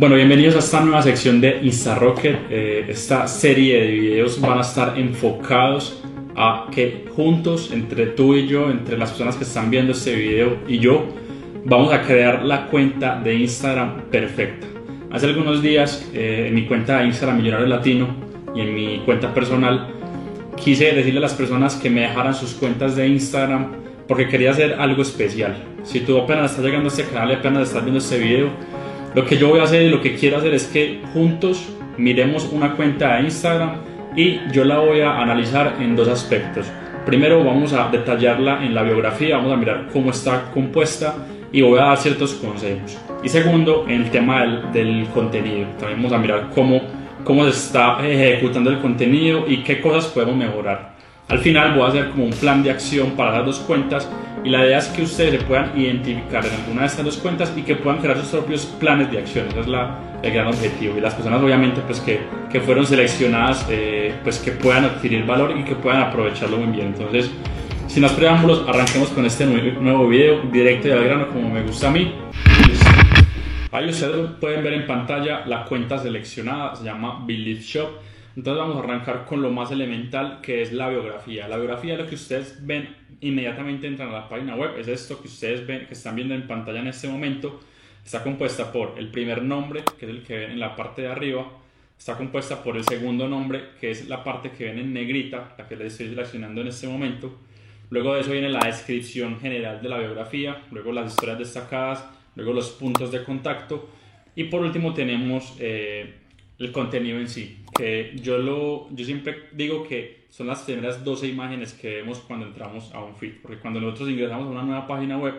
Bueno, bienvenidos a esta nueva sección de InstaRocket. Eh, esta serie de videos van a estar enfocados a que juntos, entre tú y yo, entre las personas que están viendo este video y yo, vamos a crear la cuenta de Instagram perfecta. Hace algunos días eh, en mi cuenta de Instagram Millonario Latino y en mi cuenta personal quise decirle a las personas que me dejaran sus cuentas de Instagram porque quería hacer algo especial. Si tú apenas estás llegando a este canal y apenas estás viendo este video, lo que yo voy a hacer y lo que quiero hacer es que juntos miremos una cuenta de Instagram y yo la voy a analizar en dos aspectos. Primero vamos a detallarla en la biografía, vamos a mirar cómo está compuesta y voy a dar ciertos consejos. Y segundo, en el tema del, del contenido. También vamos a mirar cómo, cómo se está ejecutando el contenido y qué cosas podemos mejorar. Al final voy a hacer como un plan de acción para las dos cuentas y la idea es que ustedes se puedan identificar en alguna de estas dos cuentas y que puedan crear sus propios planes de acción. Ese es la, el gran objetivo. Y las personas obviamente pues que, que fueron seleccionadas eh, pues que puedan adquirir valor y que puedan aprovecharlo muy bien. Entonces, sin más preámbulos, arranquemos con este nuevo video directo y al grano como me gusta a mí. Ahí ustedes pueden ver en pantalla la cuenta seleccionada, se llama Believe Shop. Entonces vamos a arrancar con lo más elemental que es la biografía. La biografía es lo que ustedes ven inmediatamente entran a la página web. Es esto que ustedes ven, que están viendo en pantalla en este momento. Está compuesta por el primer nombre, que es el que ven en la parte de arriba. Está compuesta por el segundo nombre, que es la parte que ven en negrita, la que les estoy seleccionando en este momento. Luego de eso viene la descripción general de la biografía, luego las historias destacadas, luego los puntos de contacto y por último tenemos eh, el contenido en sí, que yo, lo, yo siempre digo que son las primeras 12 imágenes que vemos cuando entramos a un feed, porque cuando nosotros ingresamos a una nueva página web,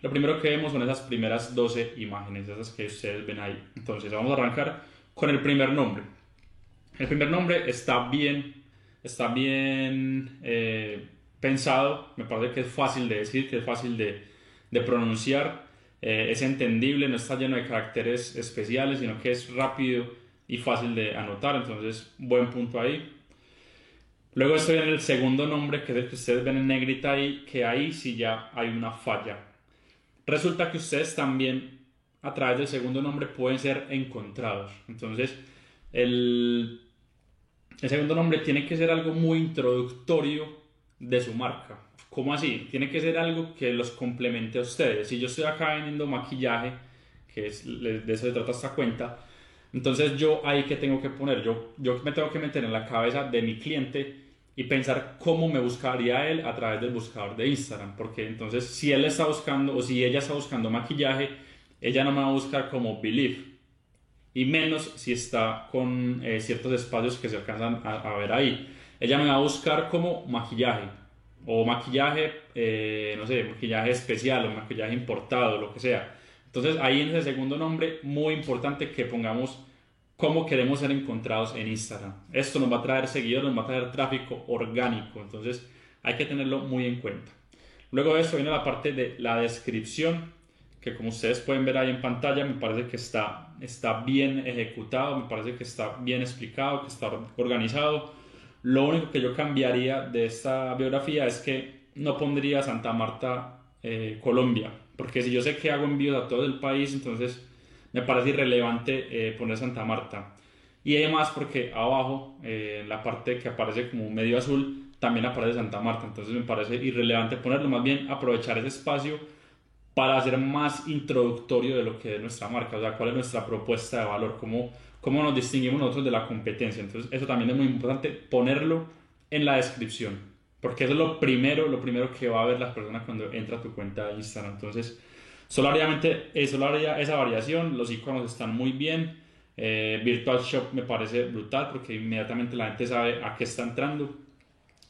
lo primero que vemos son esas primeras 12 imágenes, esas que ustedes ven ahí. Entonces vamos a arrancar con el primer nombre. El primer nombre está bien, está bien eh, pensado, me parece que es fácil de decir, que es fácil de, de pronunciar, eh, es entendible, no está lleno de caracteres especiales, sino que es rápido y fácil de anotar, entonces buen punto ahí. Luego estoy en el segundo nombre, que es el que ustedes ven en negrita ahí, que ahí sí ya hay una falla. Resulta que ustedes también a través del segundo nombre pueden ser encontrados. Entonces, el, segundo nombre tiene que ser algo muy introductorio de su marca. ¿Cómo así? Tiene que ser algo que los complemente a ustedes. Si yo estoy acá vendiendo maquillaje, que es, de eso se trata esta cuenta, entonces yo ahí que tengo que poner, yo, yo me tengo que meter en la cabeza de mi cliente y pensar cómo me buscaría él a través del buscador de Instagram, porque entonces si él está buscando o si ella está buscando maquillaje, ella no me va a buscar como Believe, y menos si está con eh, ciertos espacios que se alcanzan a, ver ahí. Ella me va a buscar como maquillaje, o maquillaje, eh, no sé, maquillaje especial o maquillaje importado, lo que sea. Entonces ahí en ese segundo nombre, muy importante que pongamos cómo queremos ser encontrados en Instagram. Esto nos va a traer seguidores, nos va a traer tráfico orgánico, entonces hay que tenerlo muy en cuenta. Luego de eso viene la parte de la descripción, que como ustedes pueden ver ahí en pantalla, me parece que está, está bien ejecutado, me parece que está bien explicado, que está organizado. Lo único que yo cambiaría de esta biografía es que no pondría Santa Marta, eh, Colombia, porque si yo sé que hago envíos a todo el país, entonces me parece irrelevante eh, poner Santa Marta. Y además porque abajo, eh, la parte que aparece como medio azul, también aparece Santa Marta. Entonces me parece irrelevante ponerlo, más bien aprovechar ese espacio para hacer más introductorio de lo que es nuestra marca, o sea, cuál es nuestra propuesta de valor, cómo, cómo nos distinguimos nosotros de la competencia. Entonces eso también es muy importante ponerlo en la descripción. Porque eso es lo primero, lo primero que va a ver las personas cuando entra a tu cuenta de Instagram. Entonces, solo eh, esa variación, los iconos están muy bien. Eh, Virtual Shop me parece brutal porque inmediatamente la gente sabe a qué está entrando.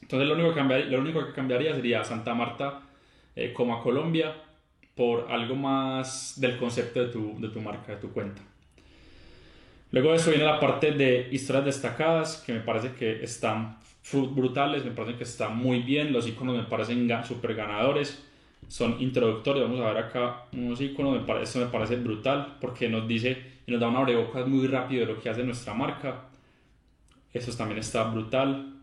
Entonces, lo único que cambiaría, lo único que cambiaría sería Santa Marta eh, como a Colombia por algo más del concepto de tu, de tu marca, de tu cuenta. Luego de eso viene la parte de historias destacadas, que me parece que están brutales, me parece que está muy bien, los iconos me parecen super ganadores, son introductorios, vamos a ver acá unos iconos, me parece, me parece brutal porque nos dice y nos da una abrebocas muy rápido de lo que hace nuestra marca, eso también está brutal,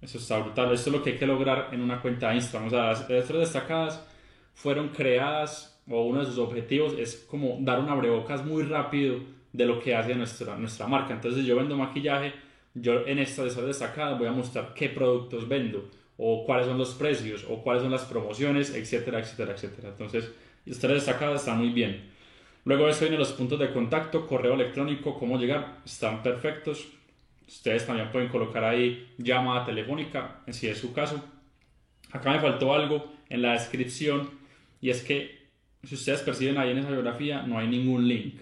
eso está brutal, esto es lo que hay que lograr en una cuenta de Instagram, o sea, las historias destacadas fueron creadas o uno de sus objetivos es como dar un abrebocas muy rápido de lo que hace nuestra, nuestra marca. Entonces, yo vendo maquillaje, yo en esta de destacada voy a mostrar qué productos vendo, o cuáles son los precios, o cuáles son las promociones, etcétera, etcétera, etcétera. Entonces, historias destacadas está muy bien. Luego de eso vienen los puntos de contacto, correo electrónico, cómo llegar, están perfectos. Ustedes también pueden colocar ahí llamada telefónica, si es su caso. Acá me faltó algo en la descripción y es que si ustedes perciben ahí en esa biografía no hay ningún link.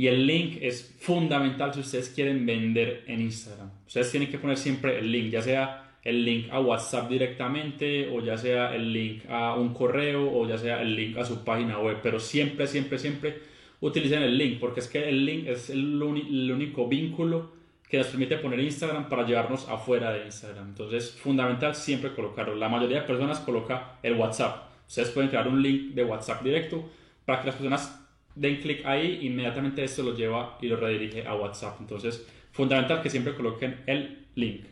Y el link es fundamental si ustedes quieren vender en Instagram. Ustedes tienen que poner siempre el link, ya sea el link a WhatsApp directamente o ya sea el link a un correo o ya sea el link a su página web. Pero siempre, siempre, siempre utilicen el link porque es que el link es el, el único vínculo que nos permite poner Instagram para llevarnos afuera de Instagram. Entonces, fundamental siempre colocarlo. La mayoría de personas coloca el WhatsApp. Ustedes pueden crear un link de WhatsApp directo para que las personas den clic ahí, inmediatamente esto lo lleva y lo redirige a WhatsApp. Entonces, fundamental que siempre coloquen el link.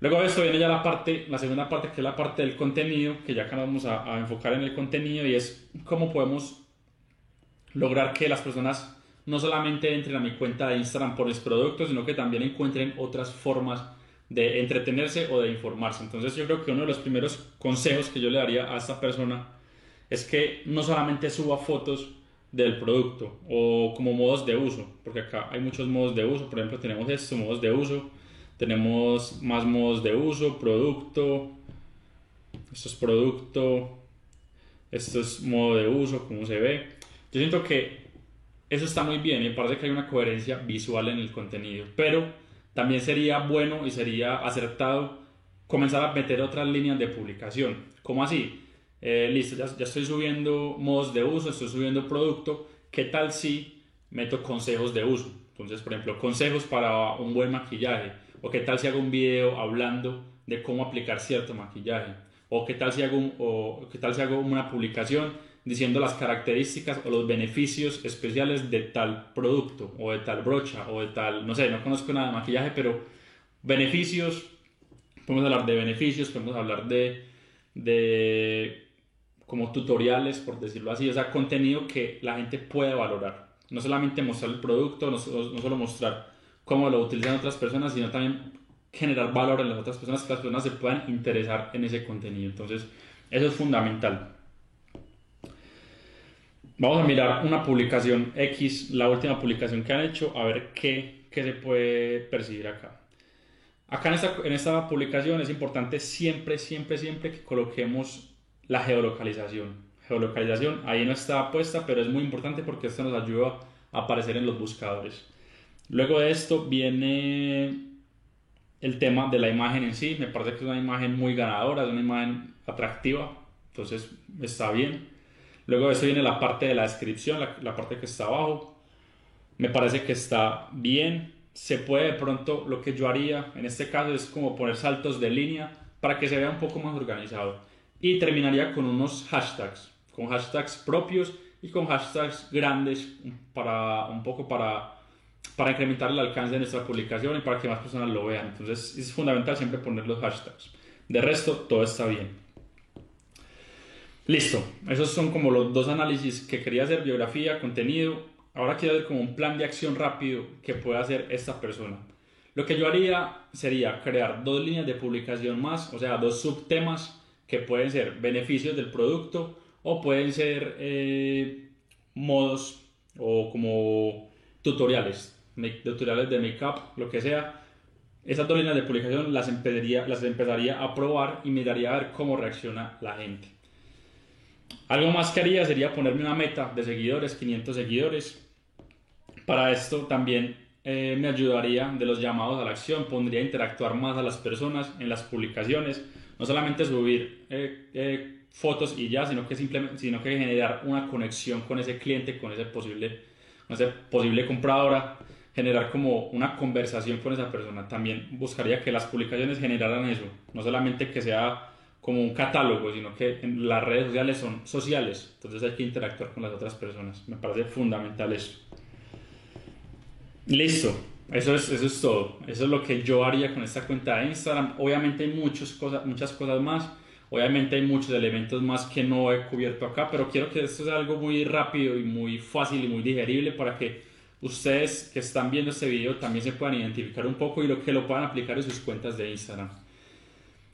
Luego de esto viene ya la parte, la segunda parte que es la parte del contenido, que ya acá vamos a, a enfocar en el contenido y es cómo podemos lograr que las personas no solamente entren a mi cuenta de Instagram por mis productos, sino que también encuentren otras formas de entretenerse o de informarse. Entonces yo creo que uno de los primeros consejos que yo le daría a esta persona es que no solamente suba fotos del producto o como modos de uso, porque acá hay muchos modos de uso, por ejemplo tenemos estos modos de uso, tenemos más modos de uso, producto, esto es producto, esto es modo de uso, como se ve. Yo siento que eso está muy bien y parece que hay una coherencia visual en el contenido, pero también sería bueno y sería acertado comenzar a meter otras líneas de publicación. ¿Cómo así? Eh, listo, ya, ya, estoy subiendo modos de uso, estoy subiendo producto, ¿qué tal si meto consejos de uso? Entonces, por ejemplo, consejos para un buen maquillaje, o qué tal si hago un video hablando de cómo aplicar cierto maquillaje, o qué tal si hago, o qué tal si hago una publicación diciendo las características o los beneficios especiales de tal producto o de tal brocha o de tal, no sé, no conozco nada de maquillaje, pero beneficios, podemos hablar de beneficios, podemos hablar de, de como tutoriales, por decirlo así, o sea, contenido que la gente puede valorar. No solamente mostrar el producto, no, solo mostrar cómo lo utilizan otras personas, sino también generar valor en las otras personas, que las personas se puedan interesar en ese contenido. Entonces, eso es fundamental. Vamos a mirar una publicación X, la última publicación que han hecho, a ver qué, qué se puede percibir acá. Acá en esta, en esta publicación es importante siempre, siempre, siempre que coloquemos la geolocalización. Geolocalización ahí no está puesta, pero es muy importante porque esto nos ayuda a aparecer en los buscadores. Luego de esto viene el tema de la imagen en sí. Me parece que es una imagen muy ganadora, es una imagen atractiva, entonces está bien. Luego de eso viene la parte de la descripción, la, parte que está abajo. Me parece que está bien. Se puede de pronto, lo que yo haría en este caso es como poner saltos de línea para que se vea un poco más organizado. Y terminaría con unos hashtags, con hashtags propios y con hashtags grandes para un poco para, para incrementar el alcance de nuestra publicación y para que más personas lo vean. Entonces es fundamental siempre poner los hashtags. De resto, todo está bien. Listo, esos son como los dos análisis que quería hacer, biografía, contenido. Ahora quiero ver como un plan de acción rápido que pueda hacer esta persona. Lo que yo haría sería crear dos líneas de publicación más, o sea, dos subtemas que pueden ser beneficios del producto o pueden ser eh, modos o como tutoriales, tutoriales de make-up, lo que sea. Esas dos líneas de publicación las empezaría, las empezaría a probar y miraría a ver cómo reacciona la gente. Algo más que haría sería ponerme una meta de seguidores, 500 seguidores. Para esto también eh, me ayudaría de los llamados a la acción, pondría a interactuar más a las personas en las publicaciones, no solamente subir eh, eh, fotos y ya, sino que simplemente, sino que generar una conexión con ese cliente, con ese posible, con ese posible compradora, generar como una conversación con esa persona. También buscaría que las publicaciones generaran eso, no solamente que sea como un catálogo, sino que las redes sociales son sociales, entonces hay que interactuar con las otras personas. Me parece fundamental eso. Listo, eso es, eso es todo. Eso es lo que yo haría con esta cuenta de Instagram. Obviamente hay muchas cosas, muchas cosas más. Obviamente hay muchos elementos más que no he cubierto acá, pero quiero que esto sea algo muy rápido y muy fácil y muy digerible para que ustedes que están viendo este video también se puedan identificar un poco y lo que lo puedan aplicar en sus cuentas de Instagram.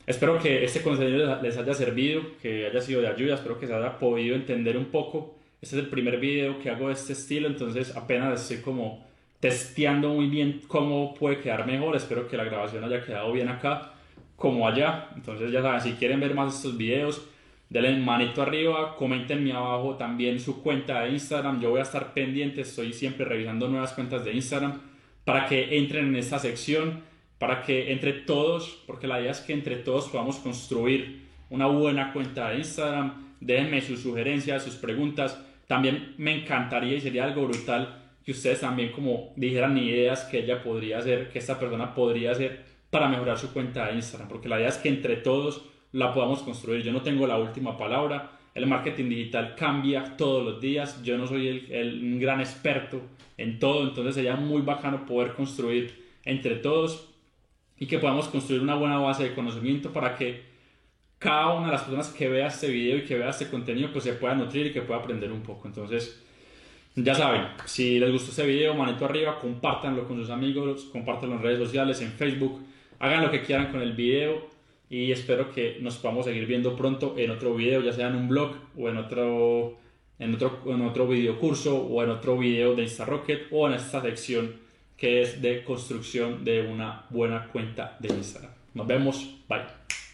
Espero que este contenido les haya servido, que haya sido de ayuda, espero que se haya podido entender un poco. Este es el primer video que hago de este estilo, entonces apenas estoy como testeando muy bien cómo puede quedar mejor. Espero que la grabación haya quedado bien acá como allá. Entonces ya saben, si quieren ver más estos videos, denle manito arriba, comentenme abajo también su cuenta de Instagram. Yo voy a estar pendiente, estoy siempre revisando nuevas cuentas de Instagram para que entren en esta sección, para que entre todos, porque la idea es que entre todos podamos construir una buena cuenta de Instagram. Déjenme sus sugerencias, sus preguntas. También me encantaría y sería algo brutal que ustedes también como dijeran ideas que ella podría hacer, que esta persona podría hacer para mejorar su cuenta de Instagram, porque la idea es que entre todos la podamos construir. Yo no tengo la última palabra, el marketing digital cambia todos los días, yo no soy el, el gran experto en todo, entonces sería muy bacano poder construir entre todos y que podamos construir una buena base de conocimiento para que cada una de las personas que vea este video y que vea este contenido pues se pueda nutrir y que pueda aprender un poco. Entonces, ya saben, si les gustó este video, manito arriba, compártanlo con sus amigos, compártanlo en redes sociales, en Facebook, hagan lo que quieran con el video y espero que nos podamos seguir viendo pronto en otro video, ya sea en un blog o en otro, en otro, en otro video curso o en otro video de InstaRocket o en esta sección que es de construcción de una buena cuenta de Instagram. Nos vemos, bye.